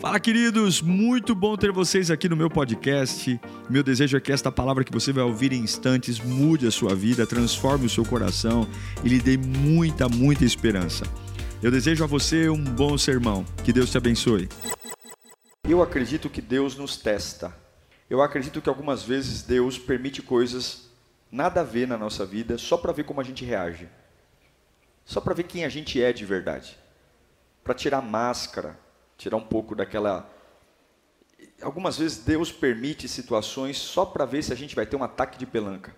Fala, queridos! Muito bom ter vocês aqui no meu podcast. Meu desejo é que esta palavra que você vai ouvir em instantes mude a sua vida, transforme o seu coração e lhe dê muita, muita esperança. Eu desejo a você um bom sermão. Que Deus te abençoe. Eu acredito que Deus nos testa. Eu acredito que algumas vezes Deus permite coisas nada a ver na nossa vida só para ver como a gente reage. Só para ver quem a gente é de verdade. Para tirar máscara tirar um pouco daquela. Algumas vezes Deus permite situações só para ver se a gente vai ter um ataque de pelanca,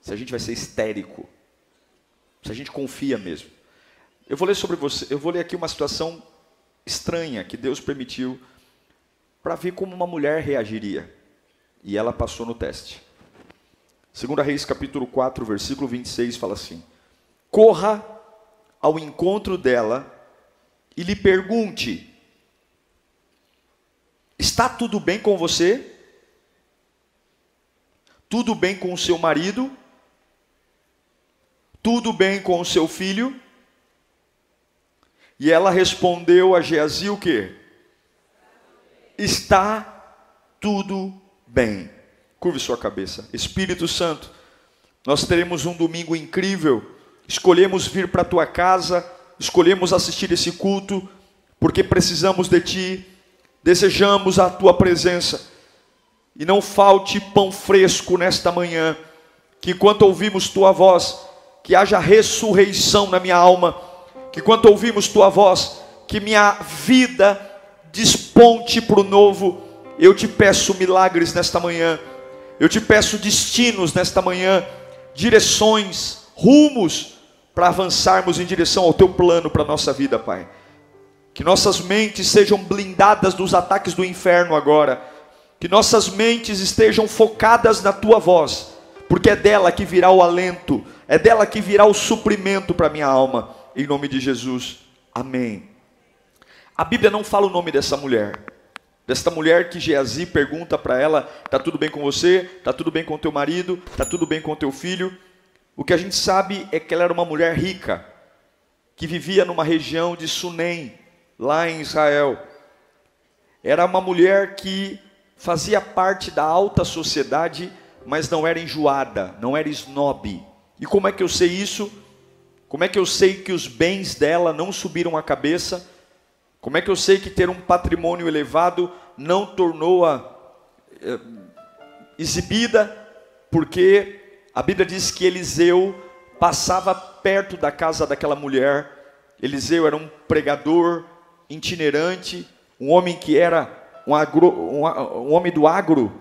se a gente vai ser histérico, se a gente confia mesmo. Eu vou ler sobre você, eu vou ler aqui uma situação estranha que Deus permitiu para ver como uma mulher reagiria. E ela passou no teste. Segunda Reis capítulo 4, versículo 26 fala assim: Corra ao encontro dela e lhe pergunte: Está tudo bem com você? Tudo bem com o seu marido? Tudo bem com o seu filho? E ela respondeu a Geazi o quê? Está tudo bem. Curve sua cabeça. Espírito Santo, nós teremos um domingo incrível. Escolhemos vir para a tua casa escolhemos assistir esse culto porque precisamos de Ti, desejamos a Tua presença. E não falte pão fresco nesta manhã, que quando ouvimos Tua voz, que haja ressurreição na minha alma, que quando ouvimos Tua voz, que minha vida desponte para o novo. Eu te peço milagres nesta manhã, eu te peço destinos nesta manhã, direções, rumos, para avançarmos em direção ao teu plano para a nossa vida, Pai. Que nossas mentes sejam blindadas dos ataques do inferno agora. Que nossas mentes estejam focadas na tua voz, porque é dela que virá o alento, é dela que virá o suprimento para minha alma. Em nome de Jesus. Amém. A Bíblia não fala o nome dessa mulher. Desta mulher que Geazi pergunta para ela: "Tá tudo bem com você? Tá tudo bem com teu marido? Tá tudo bem com teu filho?" O que a gente sabe é que ela era uma mulher rica, que vivia numa região de Sunem, lá em Israel. Era uma mulher que fazia parte da alta sociedade, mas não era enjoada, não era snob. E como é que eu sei isso? Como é que eu sei que os bens dela não subiram a cabeça? Como é que eu sei que ter um patrimônio elevado não tornou-a eh, exibida? Porque a Bíblia diz que Eliseu passava perto da casa daquela mulher. Eliseu era um pregador itinerante, um homem que era um, agro, um, um homem do agro.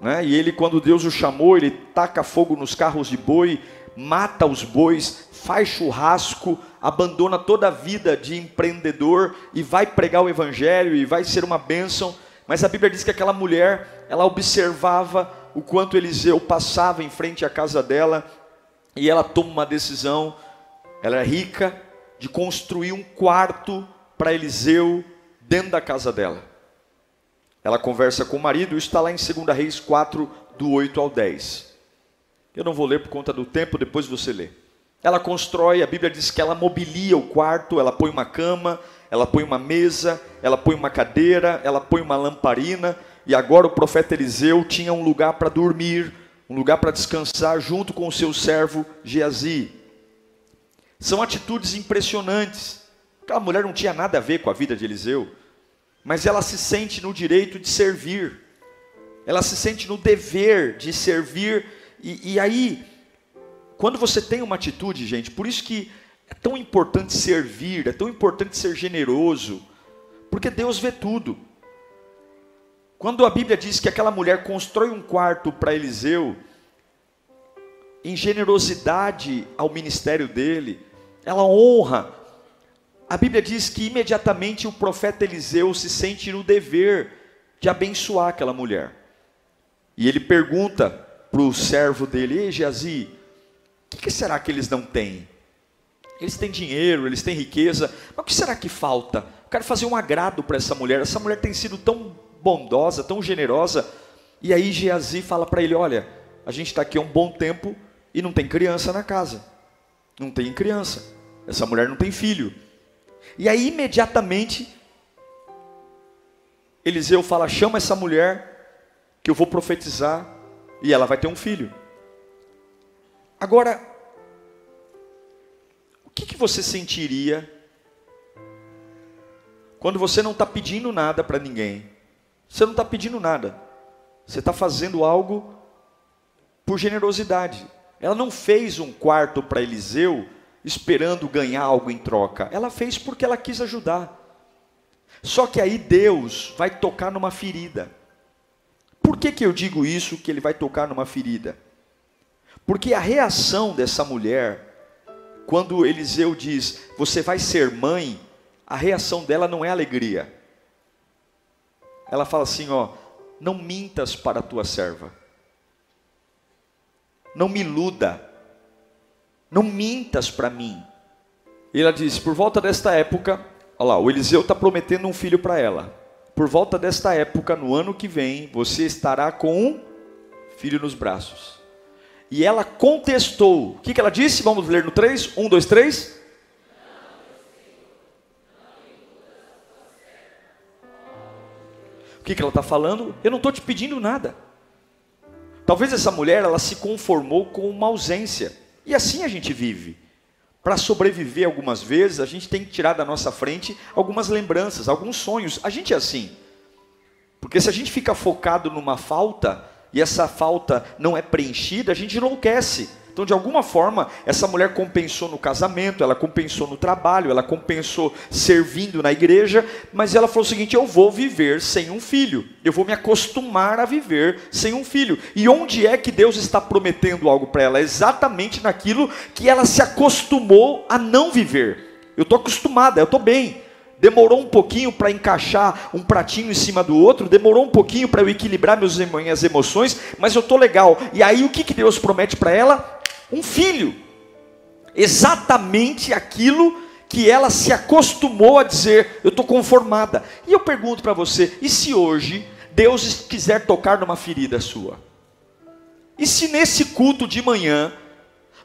Né? E ele, quando Deus o chamou, ele taca fogo nos carros de boi, mata os bois, faz churrasco, abandona toda a vida de empreendedor e vai pregar o evangelho e vai ser uma bênção. Mas a Bíblia diz que aquela mulher, ela observava o quanto Eliseu passava em frente à casa dela e ela toma uma decisão. Ela é rica de construir um quarto para Eliseu dentro da casa dela. Ela conversa com o marido, está lá em 2 Reis 4, do 8 ao 10. Eu não vou ler por conta do tempo, depois você lê. Ela constrói, a Bíblia diz que ela mobilia o quarto, ela põe uma cama, ela põe uma mesa, ela põe uma cadeira, ela põe uma lamparina, e agora o profeta Eliseu tinha um lugar para dormir, um lugar para descansar junto com o seu servo Geazi. São atitudes impressionantes. Aquela mulher não tinha nada a ver com a vida de Eliseu, mas ela se sente no direito de servir, ela se sente no dever de servir, e, e aí, quando você tem uma atitude, gente, por isso que é tão importante servir, é tão importante ser generoso, porque Deus vê tudo. Quando a Bíblia diz que aquela mulher constrói um quarto para Eliseu, em generosidade ao ministério dele, ela honra. A Bíblia diz que imediatamente o profeta Eliseu se sente no dever de abençoar aquela mulher. E ele pergunta para o servo dele: Ei, Geazi, o que, que será que eles não têm? Eles têm dinheiro, eles têm riqueza, mas o que será que falta? Eu quero fazer um agrado para essa mulher. Essa mulher tem sido tão bondosa, tão generosa. E aí Geazi fala para ele: Olha, a gente está aqui há um bom tempo e não tem criança na casa. Não tem criança. Essa mulher não tem filho. E aí imediatamente Eliseu fala: chama essa mulher, que eu vou profetizar, e ela vai ter um filho. Agora, o que, que você sentiria quando você não está pedindo nada para ninguém? Você não está pedindo nada, você está fazendo algo por generosidade. Ela não fez um quarto para Eliseu esperando ganhar algo em troca. Ela fez porque ela quis ajudar. Só que aí Deus vai tocar numa ferida. Por que, que eu digo isso, que ele vai tocar numa ferida? Porque a reação dessa mulher, quando Eliseu diz, você vai ser mãe, a reação dela não é alegria. Ela fala assim, ó, não mintas para a tua serva. Não me iluda. Não mintas para mim. E ela diz: por volta desta época, olha lá, o Eliseu está prometendo um filho para ela. Por volta desta época, no ano que vem, você estará com um filho nos braços. E ela contestou. O que, que ela disse? Vamos ler no 3. 1, 2, 3. O que, que ela está falando? Eu não estou te pedindo nada. Talvez essa mulher ela se conformou com uma ausência. E assim a gente vive. Para sobreviver algumas vezes, a gente tem que tirar da nossa frente algumas lembranças, alguns sonhos. A gente é assim. Porque se a gente fica focado numa falta e essa falta não é preenchida, a gente enlouquece. Então, de alguma forma, essa mulher compensou no casamento, ela compensou no trabalho, ela compensou servindo na igreja, mas ela falou o seguinte: eu vou viver sem um filho, eu vou me acostumar a viver sem um filho. E onde é que Deus está prometendo algo para ela? Exatamente naquilo que ela se acostumou a não viver. Eu estou acostumada, eu estou bem. Demorou um pouquinho para encaixar um pratinho em cima do outro, demorou um pouquinho para eu equilibrar minhas emoções, mas eu estou legal. E aí o que, que Deus promete para ela? Um filho. Exatamente aquilo que ela se acostumou a dizer, eu estou conformada. E eu pergunto para você, e se hoje Deus quiser tocar numa ferida sua? E se nesse culto de manhã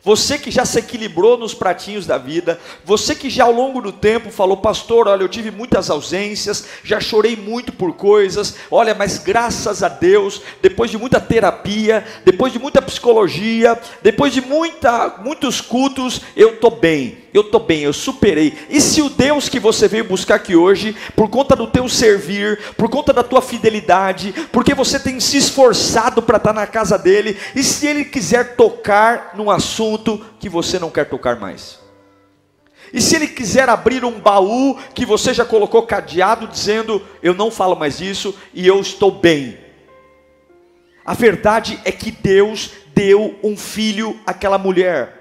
você que já se equilibrou nos pratinhos da vida, você que já ao longo do tempo falou, pastor, olha, eu tive muitas ausências, já chorei muito por coisas, olha, mas graças a Deus, depois de muita terapia, depois de muita psicologia, depois de muita, muitos cultos, eu estou bem, eu estou bem, eu superei. E se o Deus que você veio buscar aqui hoje, por conta do teu servir, por conta da tua fidelidade, porque você tem se esforçado para estar tá na casa dele, e se ele quiser tocar num assunto, assunto que você não quer tocar mais. E se ele quiser abrir um baú que você já colocou cadeado, dizendo: Eu não falo mais isso e eu estou bem. A verdade é que Deus deu um filho àquela mulher.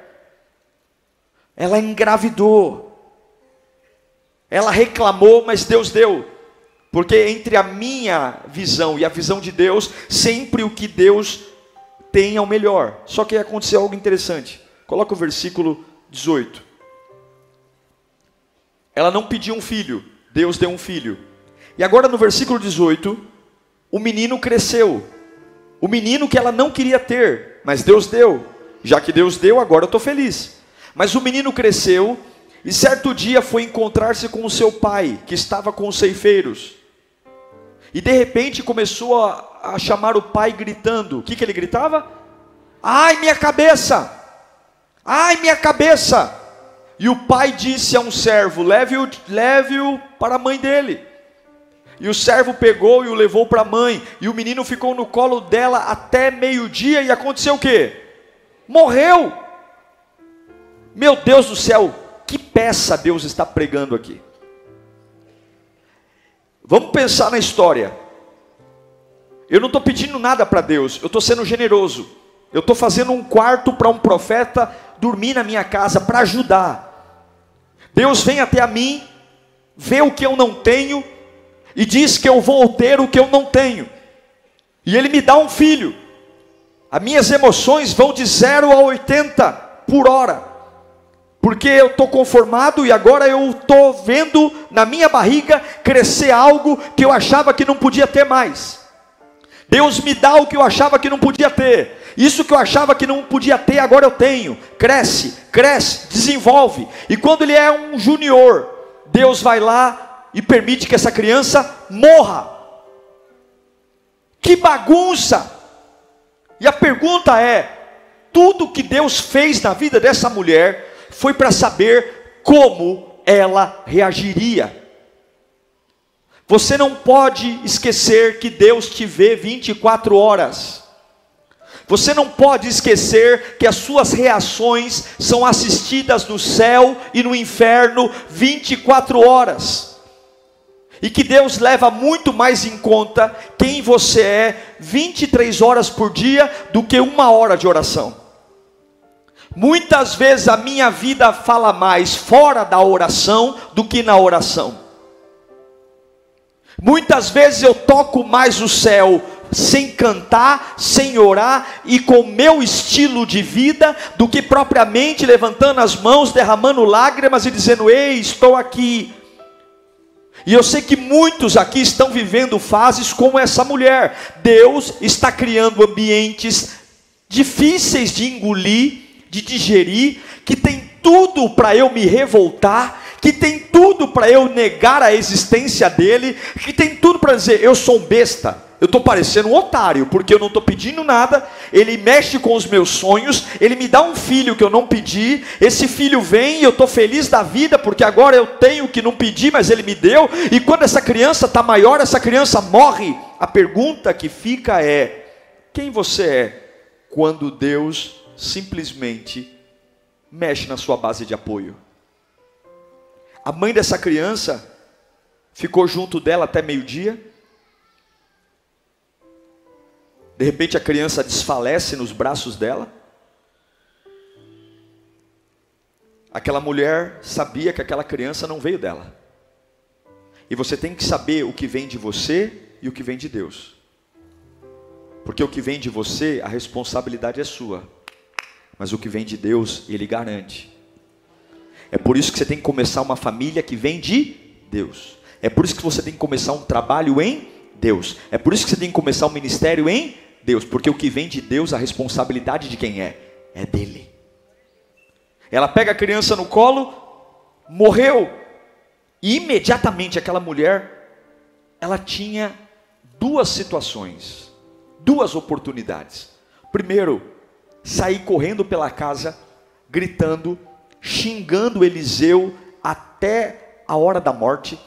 Ela engravidou. Ela reclamou, mas Deus deu. Porque entre a minha visão e a visão de Deus, sempre o que Deus tem é o melhor. Só que aconteceu algo interessante. Coloca o versículo 18. Ela não pediu um filho, Deus deu um filho. E agora no versículo 18, o menino cresceu. O menino que ela não queria ter, mas Deus deu. Já que Deus deu, agora eu estou feliz. Mas o menino cresceu e certo dia foi encontrar-se com o seu pai, que estava com os ceifeiros. E de repente começou a, a chamar o pai gritando. O que, que ele gritava? Ai, minha cabeça! Ai, minha cabeça! E o pai disse a um servo: leve-o leve para a mãe dele. E o servo pegou e o levou para a mãe. E o menino ficou no colo dela até meio-dia. E aconteceu o quê? Morreu. Meu Deus do céu, que peça Deus está pregando aqui. Vamos pensar na história. Eu não estou pedindo nada para Deus, eu estou sendo generoso. Eu estou fazendo um quarto para um profeta dormir na minha casa para ajudar. Deus vem até a mim, vê o que eu não tenho e diz que eu vou ter o que eu não tenho. E Ele me dá um filho. As minhas emoções vão de 0 a 80 por hora. Porque eu estou conformado e agora eu estou vendo na minha barriga crescer algo que eu achava que não podia ter mais. Deus me dá o que eu achava que não podia ter. Isso que eu achava que não podia ter, agora eu tenho. Cresce, cresce, desenvolve. E quando ele é um junior, Deus vai lá e permite que essa criança morra. Que bagunça! E a pergunta é: tudo que Deus fez na vida dessa mulher foi para saber como ela reagiria. Você não pode esquecer que Deus te vê 24 horas. Você não pode esquecer que as suas reações são assistidas no céu e no inferno 24 horas. E que Deus leva muito mais em conta quem você é 23 horas por dia do que uma hora de oração. Muitas vezes a minha vida fala mais fora da oração do que na oração. Muitas vezes eu toco mais o céu sem cantar, sem orar e com meu estilo de vida, do que propriamente levantando as mãos, derramando lágrimas e dizendo: Ei, estou aqui. E eu sei que muitos aqui estão vivendo fases como essa mulher. Deus está criando ambientes difíceis de engolir, de digerir, que tem tudo para eu me revoltar, que tem tudo para eu negar a existência dele, que tem tudo para dizer eu sou um besta eu estou parecendo um otário, porque eu não estou pedindo nada, ele mexe com os meus sonhos, ele me dá um filho que eu não pedi, esse filho vem e eu estou feliz da vida, porque agora eu tenho o que não pedi, mas ele me deu, e quando essa criança está maior, essa criança morre. A pergunta que fica é: quem você é quando Deus simplesmente mexe na sua base de apoio? A mãe dessa criança ficou junto dela até meio-dia De repente a criança desfalece nos braços dela. Aquela mulher sabia que aquela criança não veio dela. E você tem que saber o que vem de você e o que vem de Deus. Porque o que vem de você, a responsabilidade é sua. Mas o que vem de Deus, Ele garante. É por isso que você tem que começar uma família que vem de Deus. É por isso que você tem que começar um trabalho em Deus. É por isso que você tem que começar um ministério em Deus, porque o que vem de Deus, a responsabilidade de quem é? É dele. Ela pega a criança no colo, morreu, e imediatamente aquela mulher, ela tinha duas situações, duas oportunidades. Primeiro, sair correndo pela casa, gritando, xingando Eliseu até a hora da morte,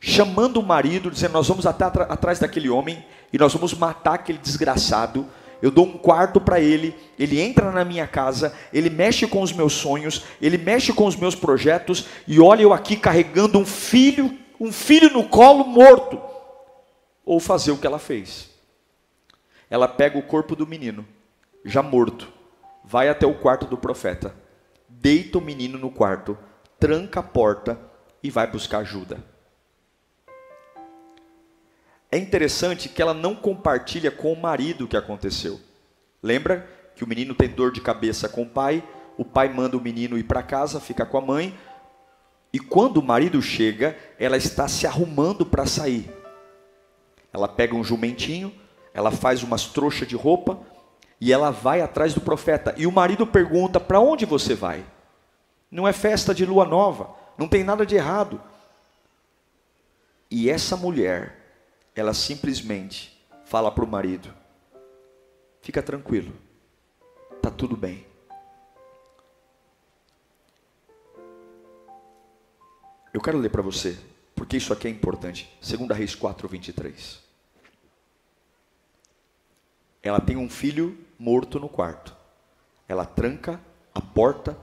chamando o marido, dizendo: Nós vamos até atrás daquele homem e nós vamos matar aquele desgraçado. Eu dou um quarto para ele, ele entra na minha casa, ele mexe com os meus sonhos, ele mexe com os meus projetos, e olha eu aqui carregando um filho, um filho no colo morto. Ou fazer o que ela fez. Ela pega o corpo do menino, já morto, vai até o quarto do profeta, deita o menino no quarto, tranca a porta e vai buscar ajuda. É interessante que ela não compartilha com o marido o que aconteceu. Lembra que o menino tem dor de cabeça com o pai, o pai manda o menino ir para casa, fica com a mãe, e quando o marido chega, ela está se arrumando para sair. Ela pega um jumentinho, ela faz umas trouxas de roupa e ela vai atrás do profeta. E o marido pergunta: Para onde você vai? Não é festa de lua nova, não tem nada de errado. E essa mulher ela simplesmente fala para o marido: fica tranquilo, tá tudo bem. Eu quero ler para você, porque isso aqui é importante. 2 Reis 4, 23. Ela tem um filho morto no quarto. Ela tranca a porta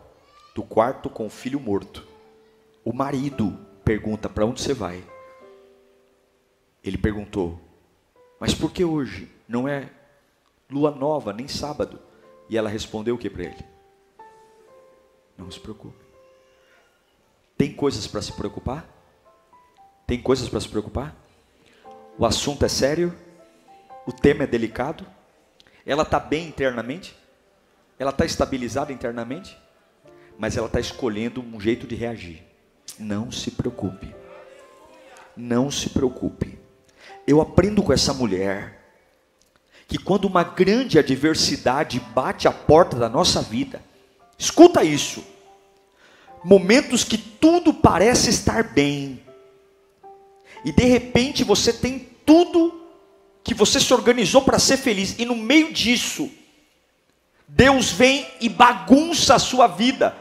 do quarto com o filho morto. O marido pergunta: Para onde você vai? Ele perguntou: Mas por que hoje? Não é lua nova, nem sábado. E ela respondeu o que para ele? Não se preocupe. Tem coisas para se preocupar? Tem coisas para se preocupar? O assunto é sério? O tema é delicado? Ela está bem internamente? Ela está estabilizada internamente? Mas ela está escolhendo um jeito de reagir. Não se preocupe. Não se preocupe eu aprendo com essa mulher que quando uma grande adversidade bate à porta da nossa vida, escuta isso, momentos que tudo parece estar bem, e de repente você tem tudo que você se organizou para ser feliz, e no meio disso, Deus vem e bagunça a sua vida.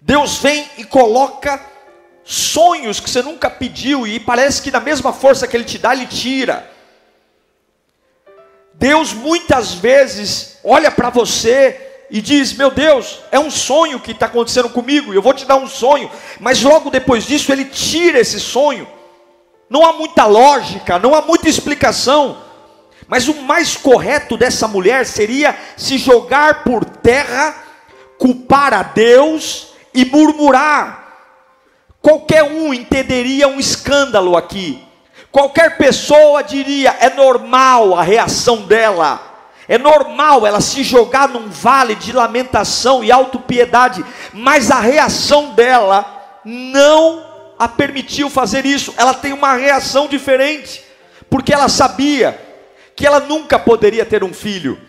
Deus vem e coloca sonhos que você nunca pediu, e parece que na mesma força que Ele te dá, Ele tira. Deus muitas vezes olha para você e diz: Meu Deus, é um sonho que está acontecendo comigo, eu vou te dar um sonho, mas logo depois disso ele tira esse sonho. Não há muita lógica, não há muita explicação, mas o mais correto dessa mulher seria se jogar por terra, culpar a Deus e murmurar. Qualquer um entenderia um escândalo aqui. Qualquer pessoa diria: é normal a reação dela. É normal ela se jogar num vale de lamentação e autopiedade, mas a reação dela não a permitiu fazer isso. Ela tem uma reação diferente, porque ela sabia que ela nunca poderia ter um filho.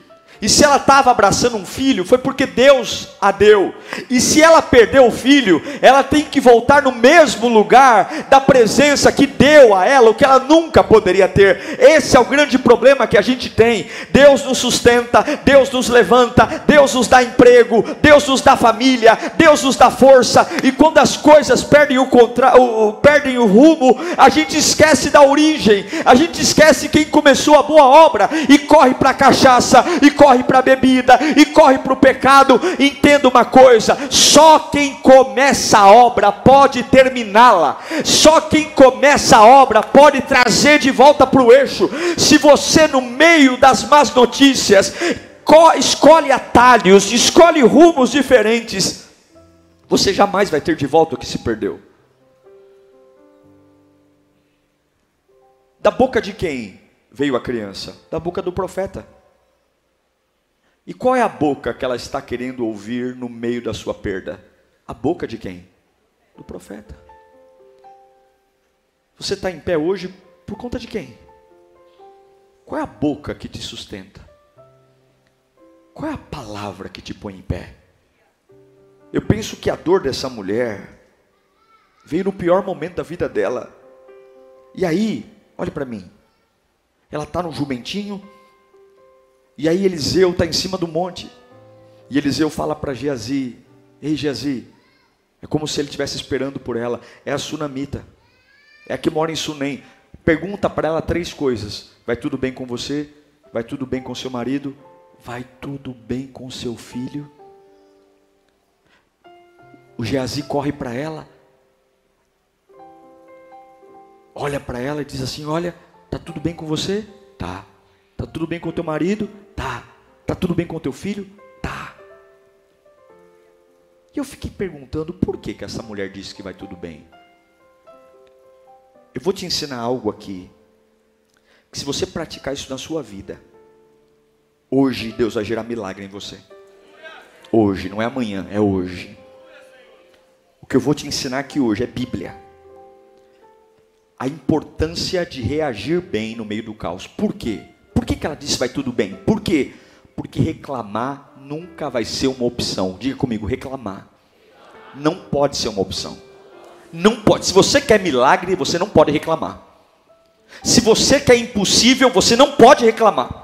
E se ela estava abraçando um filho, foi porque Deus a deu. E se ela perdeu o filho, ela tem que voltar no mesmo lugar da presença que deu a ela, o que ela nunca poderia ter. Esse é o grande problema que a gente tem. Deus nos sustenta, Deus nos levanta, Deus nos dá emprego, Deus nos dá família, Deus nos dá força. E quando as coisas perdem o, contra... o, perdem o rumo, a gente esquece da origem, a gente esquece quem começou a boa obra e corre para a cachaça e corre corre para a bebida e corre para o pecado. Entenda uma coisa: só quem começa a obra pode terminá-la, só quem começa a obra pode trazer de volta para o eixo. Se você, no meio das más notícias, escolhe atalhos, escolhe rumos diferentes, você jamais vai ter de volta o que se perdeu. Da boca de quem veio a criança? Da boca do profeta. E qual é a boca que ela está querendo ouvir no meio da sua perda? A boca de quem? Do profeta. Você está em pé hoje por conta de quem? Qual é a boca que te sustenta? Qual é a palavra que te põe em pé? Eu penso que a dor dessa mulher veio no pior momento da vida dela. E aí, olhe para mim. Ela está no jumentinho, e aí Eliseu está em cima do monte. E Eliseu fala para Geazi: Ei, Geazi, é como se ele estivesse esperando por ela. É a sunamita, é a que mora em Sunem. Pergunta para ela três coisas: Vai tudo bem com você? Vai tudo bem com seu marido? Vai tudo bem com seu filho? O Geazi corre para ela, olha para ela e diz assim: Olha, tá tudo bem com você? Tá. Tá tudo bem com o teu marido? Tá. Tá tudo bem com o teu filho? Tá. E eu fiquei perguntando por que, que essa mulher disse que vai tudo bem. Eu vou te ensinar algo aqui. Que se você praticar isso na sua vida, hoje Deus vai gerar milagre em você. Hoje, não é amanhã, é hoje. O que eu vou te ensinar aqui hoje é Bíblia. A importância de reagir bem no meio do caos. Por quê? Por que, que ela disse vai tudo bem? Por quê? Porque reclamar nunca vai ser uma opção. Diga comigo, reclamar. Não pode ser uma opção. Não pode. Se você quer milagre, você não pode reclamar. Se você quer impossível, você não pode reclamar.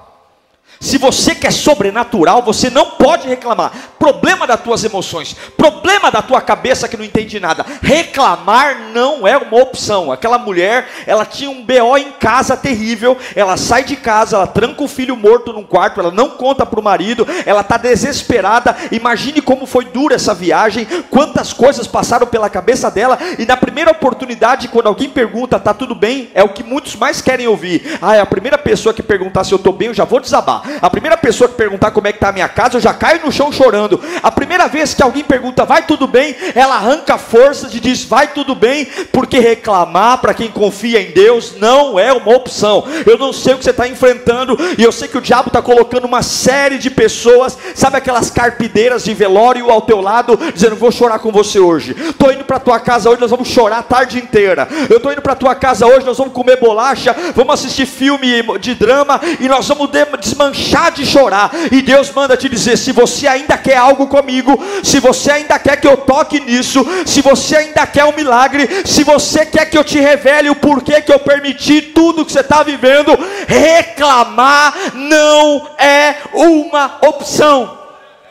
Se você quer sobrenatural, você não pode reclamar. Problema das tuas emoções, problema da tua cabeça que não entende nada. Reclamar não é uma opção. Aquela mulher, ela tinha um BO em casa terrível. Ela sai de casa, ela tranca o filho morto num quarto, ela não conta para o marido, ela está desesperada. Imagine como foi dura essa viagem, quantas coisas passaram pela cabeça dela. E na primeira oportunidade, quando alguém pergunta, tá tudo bem? É o que muitos mais querem ouvir. Ah, é a primeira pessoa que perguntar se eu estou bem, eu já vou desabar. A primeira pessoa que perguntar como é que está a minha casa, eu já caio no chão chorando. A primeira vez que alguém pergunta, vai tudo bem? Ela arranca forças e diz, vai tudo bem, porque reclamar para quem confia em Deus não é uma opção. Eu não sei o que você está enfrentando, e eu sei que o diabo está colocando uma série de pessoas, sabe aquelas carpideiras de velório ao teu lado, dizendo, vou chorar com você hoje. Estou indo para tua casa hoje, nós vamos chorar a tarde inteira. Eu estou indo para tua casa hoje, nós vamos comer bolacha, vamos assistir filme de drama, e nós vamos desmanchar de chorar. E Deus manda te dizer: se você ainda quer algo comigo, se você ainda quer que eu toque nisso, se você ainda quer um milagre, se você quer que eu te revele o porquê que eu permiti tudo que você está vivendo, reclamar não é uma opção.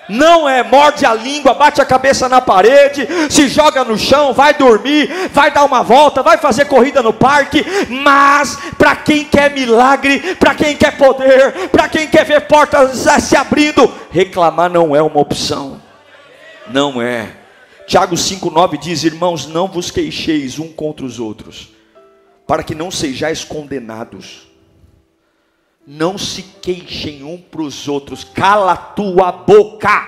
Não é morde a língua, bate a cabeça na parede, se joga no chão, vai dormir, vai dar uma volta, vai fazer corrida no parque, mas para quem quer milagre, para quem quer poder, para quem quer ver portas se abrindo, reclamar não é uma opção. Não é. Tiago 5,9 diz: Irmãos, não vos queixeis um contra os outros, para que não sejais condenados não se queixem um para os outros, cala tua boca,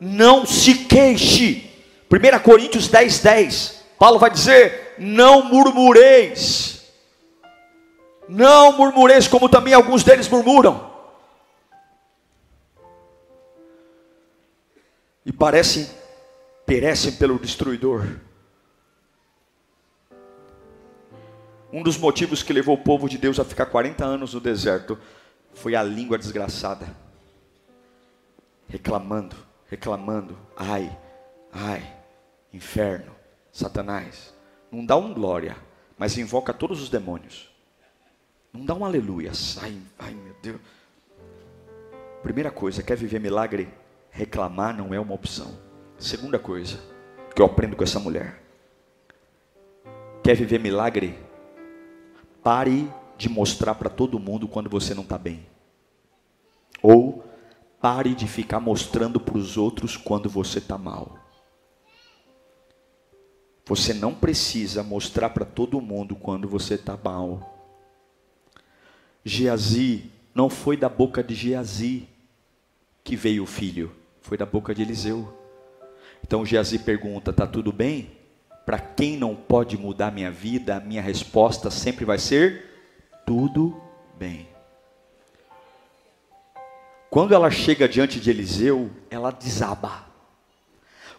não se queixe. 1 Coríntios 10, 10, Paulo vai dizer: Não murmureis, não murmureis, como também alguns deles murmuram. E parecem, perecem pelo destruidor. Um dos motivos que levou o povo de Deus a ficar 40 anos no deserto foi a língua desgraçada. Reclamando, reclamando. Ai, ai, inferno, Satanás. Não dá um glória, mas invoca todos os demônios. Não dá um aleluia. Ai, ai meu Deus. Primeira coisa, quer viver milagre? Reclamar não é uma opção. Segunda coisa, que eu aprendo com essa mulher. Quer viver milagre? Pare de mostrar para todo mundo quando você não está bem. Ou pare de ficar mostrando para os outros quando você está mal. Você não precisa mostrar para todo mundo quando você está mal. Geazi, não foi da boca de Geazi que veio o filho, foi da boca de Eliseu. Então Geazi pergunta: está tudo bem? Para quem não pode mudar minha vida, a minha resposta sempre vai ser: tudo bem. Quando ela chega diante de Eliseu, ela desaba.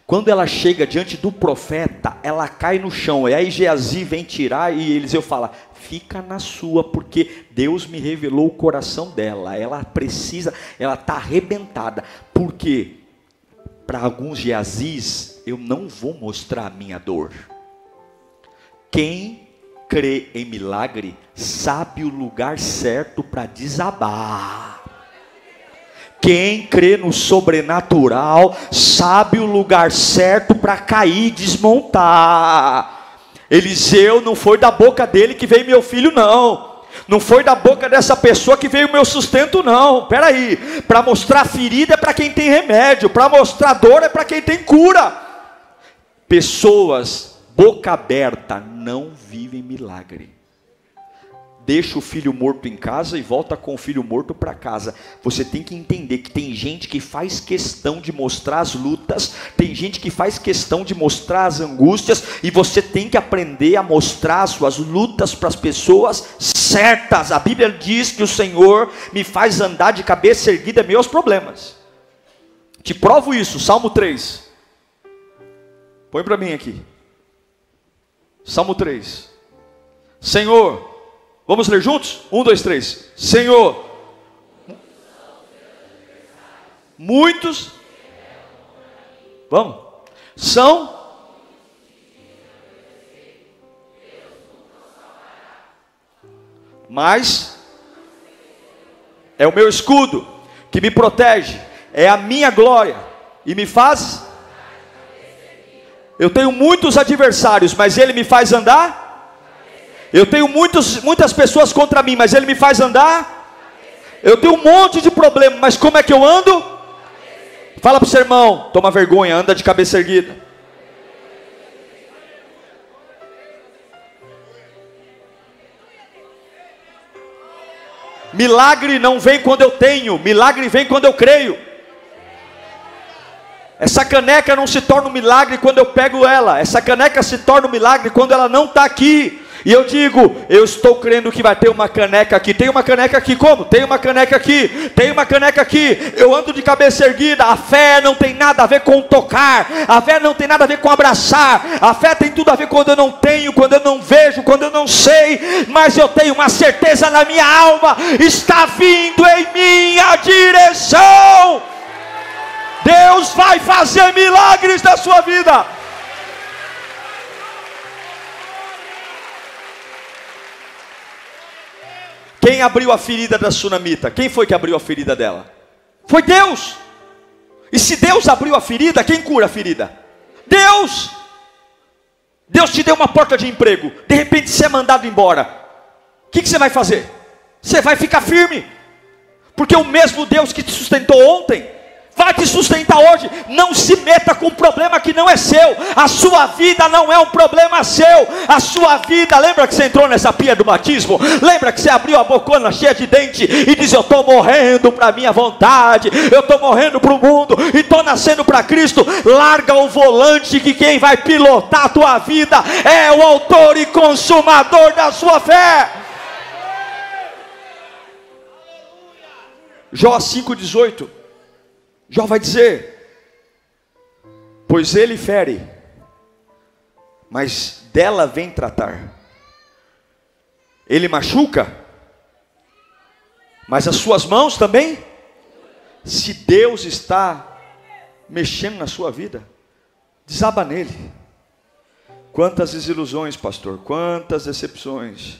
Quando ela chega diante do profeta, ela cai no chão. E aí Geazi vem tirar e Eliseu fala: fica na sua, porque Deus me revelou o coração dela. Ela precisa, ela está arrebentada. Por quê? Para alguns Geazis, eu não vou mostrar a minha dor. Quem crê em milagre sabe o lugar certo para desabar. Quem crê no sobrenatural sabe o lugar certo para cair, desmontar. Eliseu não foi da boca dele que veio meu filho, não. Não foi da boca dessa pessoa que veio o meu sustento, não. Peraí, para mostrar ferida é para quem tem remédio, para mostrar dor é para quem tem cura. Pessoas boca aberta não vivem milagre. Deixa o filho morto em casa e volta com o filho morto para casa. Você tem que entender que tem gente que faz questão de mostrar as lutas, tem gente que faz questão de mostrar as angústias, e você tem que aprender a mostrar as suas lutas para as pessoas certas. A Bíblia diz que o Senhor me faz andar de cabeça erguida meus problemas. Te provo isso, Salmo 3. Põe para mim aqui. Salmo 3. Senhor, vamos ler juntos? Um, dois, três. Senhor, muitos, vamos, são mas é o meu escudo que me protege, é a minha glória e me faz. Eu tenho muitos adversários, mas ele me faz andar. Eu tenho muitos, muitas pessoas contra mim, mas ele me faz andar. Eu tenho um monte de problema, mas como é que eu ando? Fala para o seu irmão, toma vergonha, anda de cabeça erguida. Milagre não vem quando eu tenho, milagre vem quando eu creio. Essa caneca não se torna um milagre quando eu pego ela, essa caneca se torna um milagre quando ela não está aqui. E eu digo, eu estou crendo que vai ter uma caneca aqui. Tem uma caneca aqui, como? Tem uma caneca aqui, tem uma caneca aqui. Eu ando de cabeça erguida. A fé não tem nada a ver com tocar, a fé não tem nada a ver com abraçar, a fé tem tudo a ver quando eu não tenho, quando eu não vejo, quando eu não sei, mas eu tenho uma certeza na minha alma: está vindo em minha direção. Deus vai fazer milagres na sua vida. Quem abriu a ferida da sunamita? Quem foi que abriu a ferida dela? Foi Deus. E se Deus abriu a ferida, quem cura a ferida? Deus. Deus te deu uma porta de emprego, de repente você é mandado embora. O que, que você vai fazer? Você vai ficar firme, porque o mesmo Deus que te sustentou ontem, vai te sustentar hoje. Não se meta com um problema que não é seu. A sua vida não é um problema seu. A sua vida, lembra que você entrou nessa pia do batismo? Lembra que você abriu a bocona cheia de dente e diz: Eu estou morrendo para a minha vontade, eu estou morrendo para o mundo e estou nascendo para Cristo. Larga o volante que quem vai pilotar a tua vida é o autor e consumador da sua fé. Jó 5,18 Jó vai dizer: Pois ele fere, mas dela vem tratar. Ele machuca, mas as suas mãos também. Se Deus está mexendo na sua vida, desaba nele. Quantas desilusões, pastor, quantas decepções.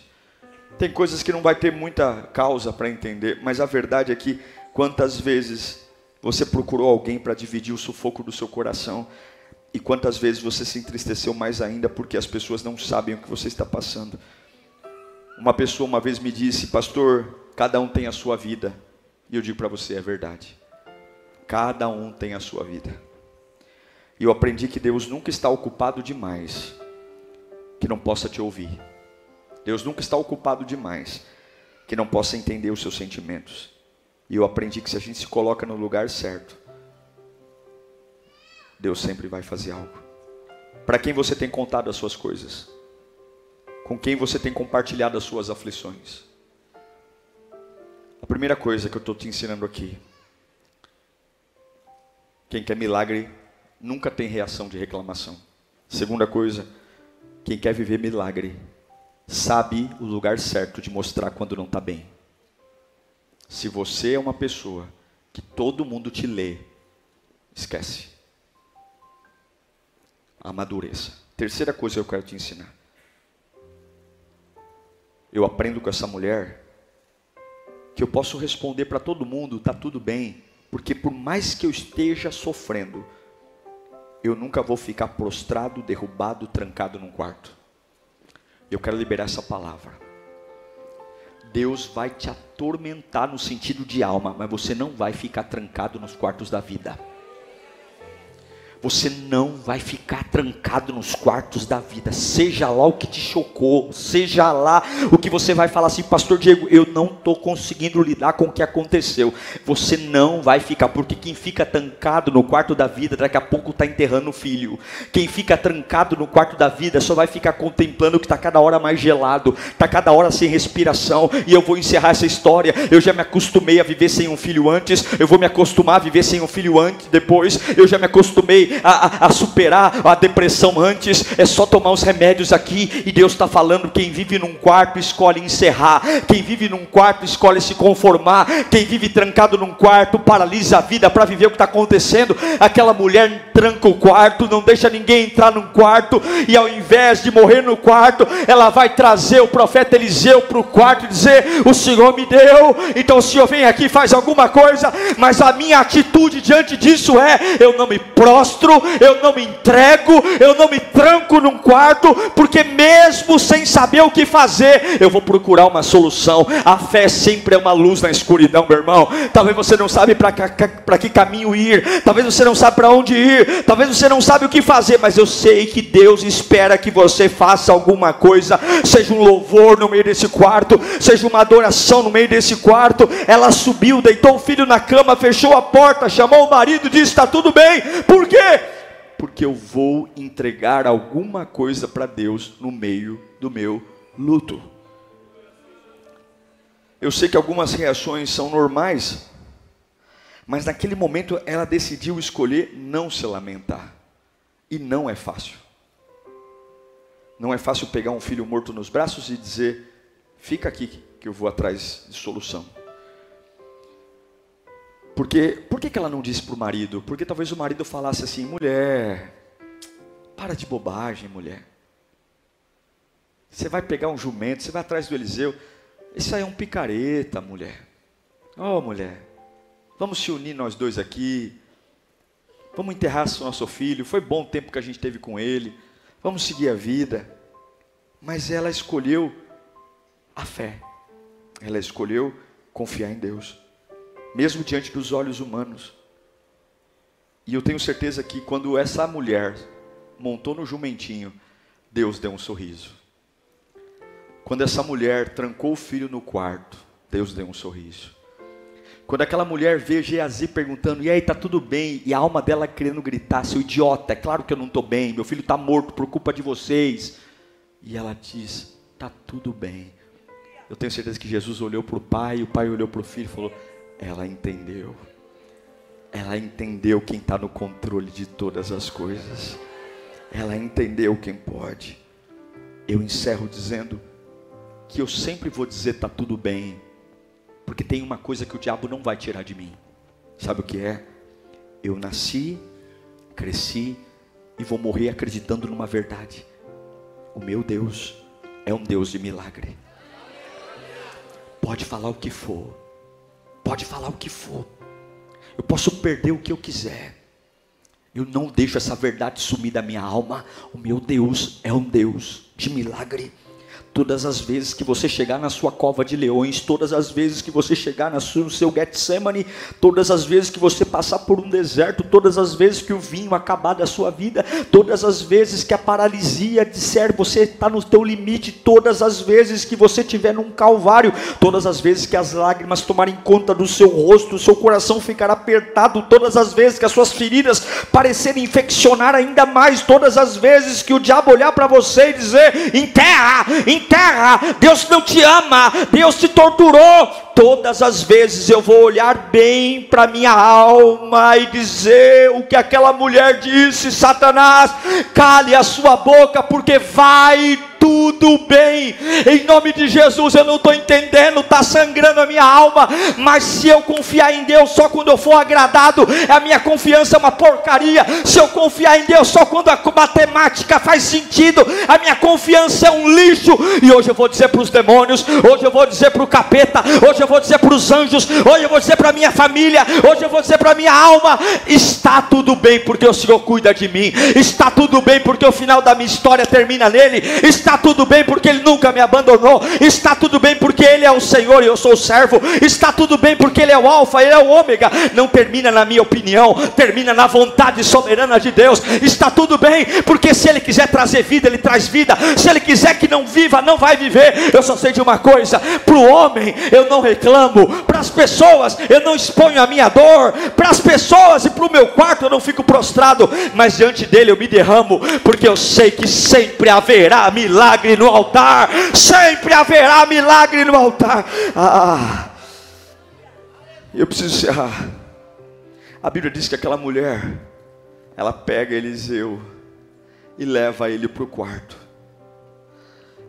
Tem coisas que não vai ter muita causa para entender, mas a verdade é que quantas vezes você procurou alguém para dividir o sufoco do seu coração. E quantas vezes você se entristeceu mais ainda porque as pessoas não sabem o que você está passando. Uma pessoa uma vez me disse, pastor, cada um tem a sua vida. E eu digo para você, é verdade. Cada um tem a sua vida. E eu aprendi que Deus nunca está ocupado demais que não possa te ouvir. Deus nunca está ocupado demais que não possa entender os seus sentimentos. E eu aprendi que se a gente se coloca no lugar certo, Deus sempre vai fazer algo. Para quem você tem contado as suas coisas? Com quem você tem compartilhado as suas aflições? A primeira coisa que eu estou te ensinando aqui: quem quer milagre nunca tem reação de reclamação. Segunda coisa, quem quer viver milagre sabe o lugar certo de mostrar quando não está bem. Se você é uma pessoa que todo mundo te lê, esquece. Amadureça. Terceira coisa que eu quero te ensinar. Eu aprendo com essa mulher que eu posso responder para todo mundo, tá tudo bem, porque por mais que eu esteja sofrendo, eu nunca vou ficar prostrado, derrubado, trancado num quarto. Eu quero liberar essa palavra. Deus vai te atormentar no sentido de alma, mas você não vai ficar trancado nos quartos da vida. Você não vai ficar trancado nos quartos da vida, seja lá o que te chocou, seja lá o que você vai falar assim, Pastor Diego, eu não estou conseguindo lidar com o que aconteceu. Você não vai ficar, porque quem fica trancado no quarto da vida, daqui a pouco está enterrando o filho. Quem fica trancado no quarto da vida só vai ficar contemplando que está cada hora mais gelado, está cada hora sem respiração. E eu vou encerrar essa história. Eu já me acostumei a viver sem um filho antes, eu vou me acostumar a viver sem um filho antes, depois. Eu já me acostumei a, a, superar a depressão antes, é só tomar os remédios aqui. E Deus está falando: quem vive num quarto escolhe encerrar, quem vive num quarto escolhe se conformar, quem vive trancado num quarto paralisa a vida para viver o que está acontecendo. Aquela mulher tranca o quarto, não deixa ninguém entrar num quarto, e ao invés de morrer no quarto, ela vai trazer o profeta Eliseu para o quarto e dizer: O Senhor me deu, então o Senhor vem aqui faz alguma coisa, mas a minha atitude diante disso é: eu não me prostro eu não me entrego, eu não me tranco num quarto, porque mesmo sem saber o que fazer, eu vou procurar uma solução. A fé sempre é uma luz na escuridão, meu irmão. Talvez você não sabe para que caminho ir, talvez você não sabe para onde ir, talvez você não sabe o que fazer, mas eu sei que Deus espera que você faça alguma coisa, seja um louvor no meio desse quarto, seja uma adoração no meio desse quarto. Ela subiu, deitou o filho na cama, fechou a porta, chamou o marido disse: Está tudo bem, por quê? Porque eu vou entregar alguma coisa para Deus no meio do meu luto. Eu sei que algumas reações são normais, mas naquele momento ela decidiu escolher não se lamentar. E não é fácil. Não é fácil pegar um filho morto nos braços e dizer: fica aqui que eu vou atrás de solução. Porque, por que, que ela não disse para o marido? Porque talvez o marido falasse assim: mulher, para de bobagem, mulher. Você vai pegar um jumento, você vai atrás do Eliseu. Isso aí é um picareta, mulher. Oh, mulher, vamos se unir nós dois aqui. Vamos enterrar nosso filho. Foi bom o tempo que a gente teve com ele. Vamos seguir a vida. Mas ela escolheu a fé. Ela escolheu confiar em Deus, mesmo diante dos olhos humanos. E eu tenho certeza que quando essa mulher montou no jumentinho, Deus deu um sorriso. Quando essa mulher trancou o filho no quarto, Deus deu um sorriso. Quando aquela mulher vê Geazi perguntando, e aí, tá tudo bem? E a alma dela querendo gritar, seu idiota, é claro que eu não estou bem, meu filho está morto por culpa de vocês. E ela diz, tá tudo bem. Eu tenho certeza que Jesus olhou para o pai, o pai olhou para o filho e falou, ela entendeu. Ela entendeu quem está no controle de todas as coisas. Ela entendeu quem pode. Eu encerro dizendo que eu sempre vou dizer tá tudo bem, porque tem uma coisa que o diabo não vai tirar de mim. Sabe o que é? Eu nasci, cresci e vou morrer acreditando numa verdade. O meu Deus é um Deus de milagre. Pode falar o que for. Pode falar o que for. Eu posso perder o que eu quiser. Eu não deixo essa verdade sumir da minha alma. O meu Deus é um Deus de milagre. Todas as vezes que você chegar na sua cova de leões, todas as vezes que você chegar no seu Getsemane, todas as vezes que você passar por um deserto, todas as vezes que o vinho acabar da sua vida, todas as vezes que a paralisia disser você está no teu limite, todas as vezes que você estiver num calvário, todas as vezes que as lágrimas tomarem conta do seu rosto, o seu coração ficar apertado, todas as vezes que as suas feridas parecerem infeccionar ainda mais, todas as vezes que o diabo olhar para você e dizer: enterra, enterra terra, Deus não te ama, Deus te torturou. Todas as vezes eu vou olhar bem para minha alma e dizer o que aquela mulher disse: Satanás, cale a sua boca, porque vai tudo bem. Em nome de Jesus, eu não estou entendendo, está sangrando a minha alma. Mas se eu confiar em Deus só quando eu for agradado, a minha confiança é uma porcaria. Se eu confiar em Deus só quando a matemática faz sentido, a minha confiança é um lixo. E hoje eu vou dizer para os demônios, hoje eu vou dizer para o capeta, hoje eu vou dizer para os anjos, hoje eu vou dizer para minha família, hoje eu vou dizer para minha alma: está tudo bem porque o Senhor cuida de mim, está tudo bem porque o final da minha história termina nele, está Está tudo bem porque Ele nunca me abandonou. Está tudo bem porque Ele é o Senhor e eu sou o servo. Está tudo bem porque Ele é o Alfa, Ele é o Ômega. Não termina na minha opinião, termina na vontade soberana de Deus. Está tudo bem porque se Ele quiser trazer vida, Ele traz vida. Se Ele quiser que não viva, não vai viver. Eu só sei de uma coisa: para o homem eu não reclamo, para as pessoas eu não exponho a minha dor, para as pessoas e para o meu quarto eu não fico prostrado, mas diante dele eu me derramo, porque eu sei que sempre haverá milagre milagre no altar. Sempre haverá milagre no altar. Ah, eu preciso encerrar. A Bíblia diz que aquela mulher, ela pega Eliseu e leva ele para o quarto.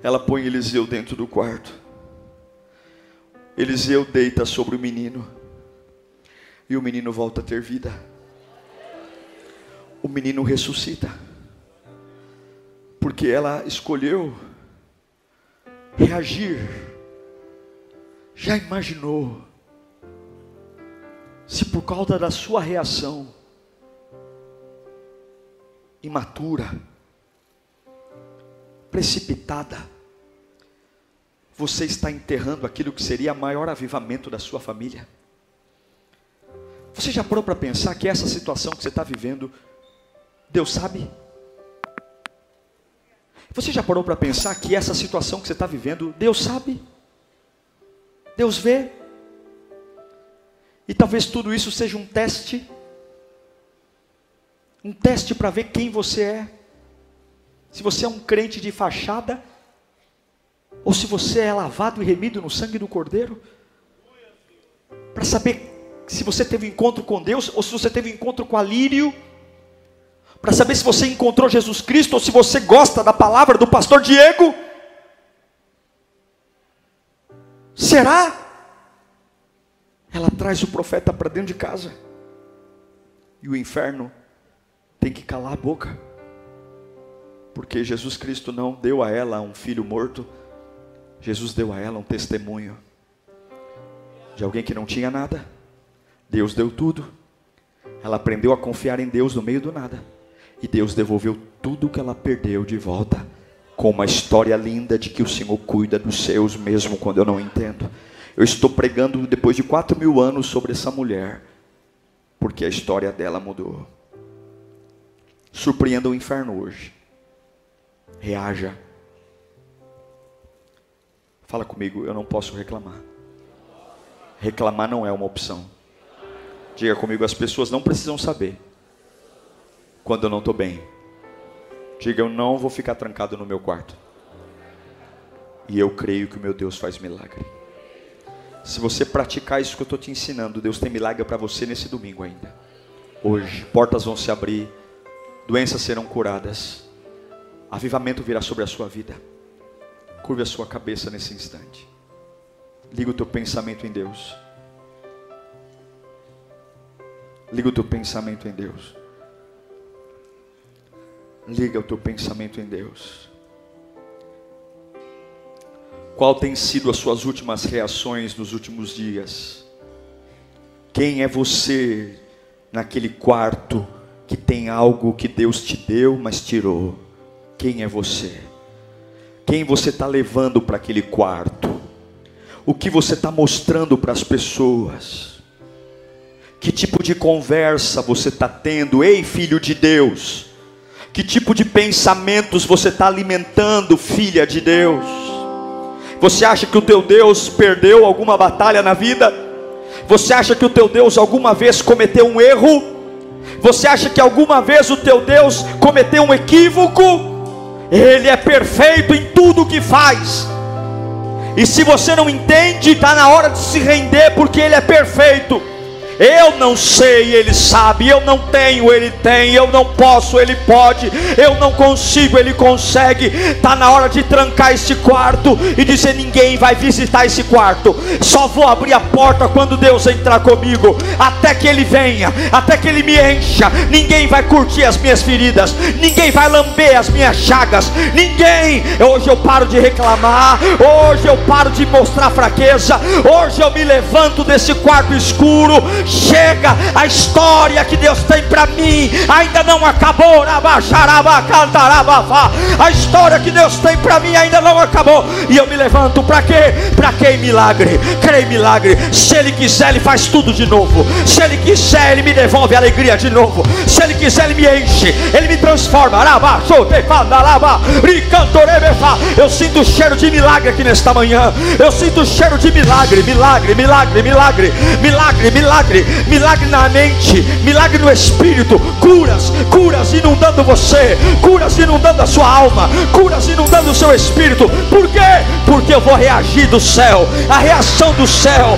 Ela põe Eliseu dentro do quarto. Eliseu deita sobre o menino. E o menino volta a ter vida. O menino ressuscita porque ela escolheu reagir. Já imaginou se por causa da sua reação imatura, precipitada, você está enterrando aquilo que seria o maior avivamento da sua família? Você já parou para pensar que essa situação que você está vivendo, Deus sabe? Você já parou para pensar que essa situação que você está vivendo, Deus sabe? Deus vê? E talvez tudo isso seja um teste um teste para ver quem você é. Se você é um crente de fachada, ou se você é lavado e remido no sangue do Cordeiro, para saber se você teve um encontro com Deus, ou se você teve um encontro com a lírio para saber se você encontrou Jesus Cristo ou se você gosta da palavra do pastor Diego? Será? Ela traz o profeta para dentro de casa. E o inferno tem que calar a boca. Porque Jesus Cristo não deu a ela um filho morto, Jesus deu a ela um testemunho de alguém que não tinha nada. Deus deu tudo. Ela aprendeu a confiar em Deus no meio do nada. E Deus devolveu tudo que ela perdeu de volta. Com uma história linda de que o Senhor cuida dos seus, mesmo quando eu não entendo. Eu estou pregando depois de quatro mil anos sobre essa mulher, porque a história dela mudou. Surpreenda o inferno hoje. Reaja. Fala comigo, eu não posso reclamar. Reclamar não é uma opção. Diga comigo, as pessoas não precisam saber quando eu não estou bem. Diga, eu não vou ficar trancado no meu quarto. E eu creio que o meu Deus faz milagre. Se você praticar isso que eu estou te ensinando, Deus tem milagre para você nesse domingo ainda. Hoje, portas vão se abrir, doenças serão curadas, avivamento virá sobre a sua vida. Curve a sua cabeça nesse instante. Liga o teu pensamento em Deus. Liga o teu pensamento em Deus. Liga o teu pensamento em Deus. Qual tem sido as suas últimas reações nos últimos dias? Quem é você naquele quarto que tem algo que Deus te deu, mas tirou? Quem é você? Quem você está levando para aquele quarto? O que você está mostrando para as pessoas? Que tipo de conversa você está tendo? Ei, filho de Deus. Que tipo de pensamentos você está alimentando, filha de Deus? Você acha que o teu Deus perdeu alguma batalha na vida? Você acha que o teu Deus alguma vez cometeu um erro? Você acha que alguma vez o teu Deus cometeu um equívoco? Ele é perfeito em tudo o que faz. E se você não entende, está na hora de se render, porque Ele é perfeito. Eu não sei, Ele sabe. Eu não tenho, Ele tem. Eu não posso, Ele pode. Eu não consigo, Ele consegue. Está na hora de trancar esse quarto e dizer: ninguém vai visitar esse quarto. Só vou abrir a porta quando Deus entrar comigo. Até que Ele venha, até que Ele me encha. Ninguém vai curtir as minhas feridas. Ninguém vai lamber as minhas chagas. Ninguém. Hoje eu paro de reclamar. Hoje eu paro de mostrar fraqueza. Hoje eu me levanto desse quarto escuro chega, a história que Deus tem para mim ainda não acabou. A história que Deus tem para mim ainda não acabou. E eu me levanto para quê? Para quem milagre? Creio milagre. Se Ele quiser, Ele faz tudo de novo. Se Ele quiser, Ele me devolve a alegria de novo. Se Ele quiser, Ele me enche. Ele me transforma. Eu sinto o cheiro de milagre aqui nesta manhã. Eu sinto o cheiro de milagre, milagre, milagre, milagre, milagre, milagre milagre, na mente, milagre no espírito, curas, curas inundando você, curas inundando a sua alma, curas inundando o seu espírito. Por quê? Porque eu vou reagir do céu, a reação do céu.